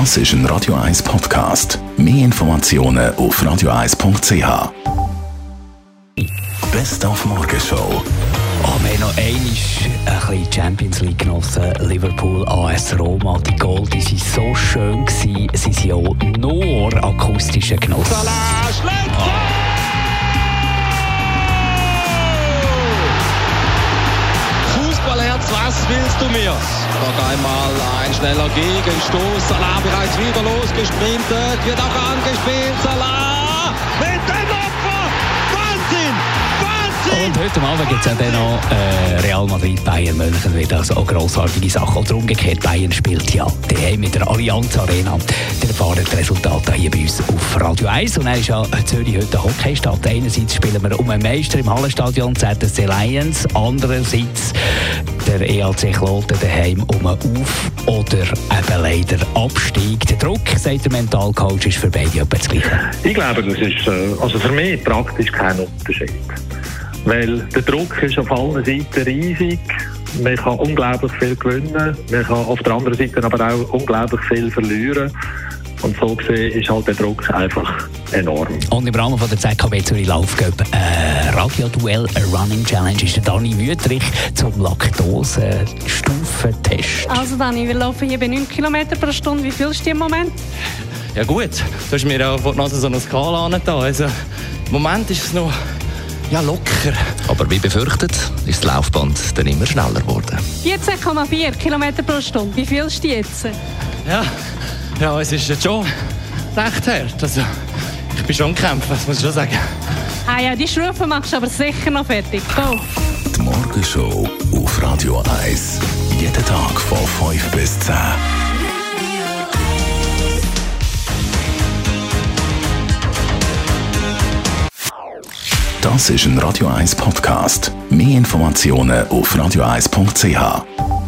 Das ist ein Radio 1 Podcast. Mehr Informationen auf radio1.ch. Best auf Morgenshow. Oh, wir haben noch einmal ein bisschen Champions League genossen. Liverpool, AS Roma, die Goal, die waren so schön. Gewesen. Sie waren auch nur akustische Genuss. Salah was willst du mir? Noch einmal ein schneller Gegenstoß. Salah bereits wieder losgesprintet, wird auch angespielt. Salah mit dem Opfer! Wahnsinn! Und heute Abend gibt es ja dann noch äh, Real Madrid, Bayern München, wieder also auch grossartige Sachen. Oder umgekehrt, Bayern spielt ja die mit der Allianz Arena. Der erfahren die Resultate hier bei uns auf Radio 1. Und dann ist ja Zürich heute Hockeystadt. Einerseits spielen wir um einen Meister im Hallenstadion ZSC Lions, andererseits der EAC Kloten daheim um Auf- oder eben leider Abstieg. Der Druck, sagt der Mentalcoach, ist für beide etwas das Gleiche. Ich glaube, das ist äh, also für mich praktisch kein Unterschied. Weil der Druck ist auf allen Seiten riesig. Man kann unglaublich viel gewinnen. Man kann auf der anderen Seite aber auch unglaublich viel verlieren. Und so gesehen ist halt der Druck einfach enorm. Und im Rahmen von der ZKW Zürich Laufcup äh, Radioduell Running Challenge ist der Dani Wüttrich zum Laktose-Stufentest. Also Dani, wir laufen hier bei 9 km pro Stunde. Wie viel ist im Moment? Ja gut, du hast mir ja vor noch so eine Skala angetan. Also, Im Moment ist es noch ja, locker. Aber wie befürchtet, ist das Laufband dann immer schneller geworden. 14,4 km pro Stunde. Wie viel ist die jetzt? Ja, ja, es ist jetzt schon recht hart. Also, ich bin schon kämpfen, das muss ich schon sagen. Ah ja, die Schrufe machst du aber sicher noch fertig. Go! Die Morgenshow auf Radio 1. Jeden Tag von 5 bis 10. Das ist ein Radio 1 Podcast. Mehr Informationen auf radio1.ch.